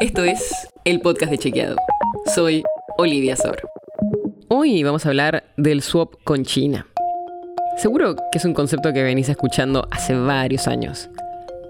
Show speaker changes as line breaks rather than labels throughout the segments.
Esto es el podcast de Chequeado. Soy Olivia Sor. Hoy vamos a hablar del swap con China. Seguro que es un concepto que venís escuchando hace varios años.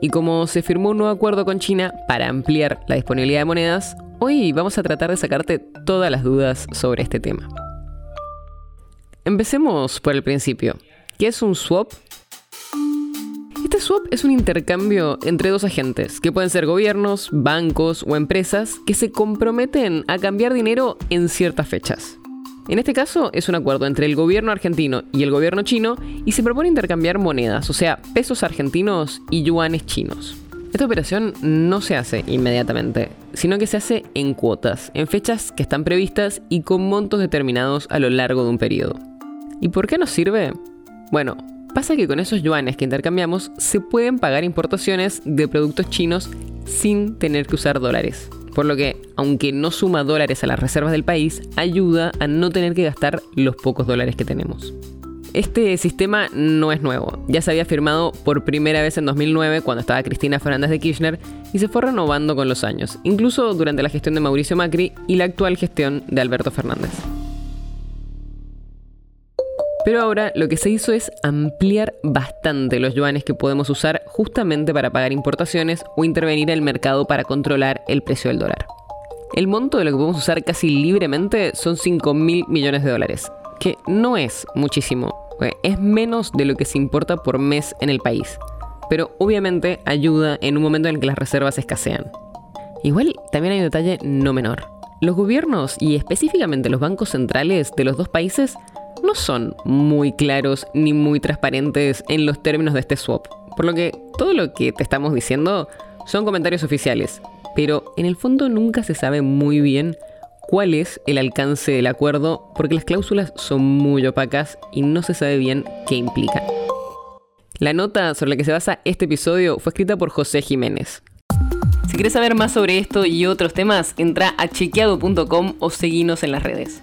Y como se firmó un nuevo acuerdo con China para ampliar la disponibilidad de monedas, hoy vamos a tratar de sacarte todas las dudas sobre este tema. Empecemos por el principio. ¿Qué es un swap? Este swap es un intercambio entre dos agentes, que pueden ser gobiernos, bancos o empresas, que se comprometen a cambiar dinero en ciertas fechas. En este caso es un acuerdo entre el gobierno argentino y el gobierno chino y se propone intercambiar monedas, o sea, pesos argentinos y yuanes chinos. Esta operación no se hace inmediatamente, sino que se hace en cuotas, en fechas que están previstas y con montos determinados a lo largo de un periodo. ¿Y por qué nos sirve? Bueno, pasa que con esos yuanes que intercambiamos se pueden pagar importaciones de productos chinos sin tener que usar dólares. Por lo que, aunque no suma dólares a las reservas del país, ayuda a no tener que gastar los pocos dólares que tenemos. Este sistema no es nuevo, ya se había firmado por primera vez en 2009 cuando estaba Cristina Fernández de Kirchner y se fue renovando con los años, incluso durante la gestión de Mauricio Macri y la actual gestión de Alberto Fernández. Pero ahora lo que se hizo es ampliar bastante los yuanes que podemos usar justamente para pagar importaciones o intervenir en el mercado para controlar el precio del dólar. El monto de lo que podemos usar casi libremente son 5 mil millones de dólares, que no es muchísimo, eh, es menos de lo que se importa por mes en el país, pero obviamente ayuda en un momento en el que las reservas escasean. Igual también hay un detalle no menor. Los gobiernos y específicamente los bancos centrales de los dos países son muy claros ni muy transparentes en los términos de este swap. Por lo que todo lo que te estamos diciendo son comentarios oficiales, pero en el fondo nunca se sabe muy bien cuál es el alcance del acuerdo porque las cláusulas son muy opacas y no se sabe bien qué implican. La nota sobre la que se basa este episodio fue escrita por José Jiménez. Si quieres saber más sobre esto y otros temas, entra a chequeado.com o seguinos en las redes.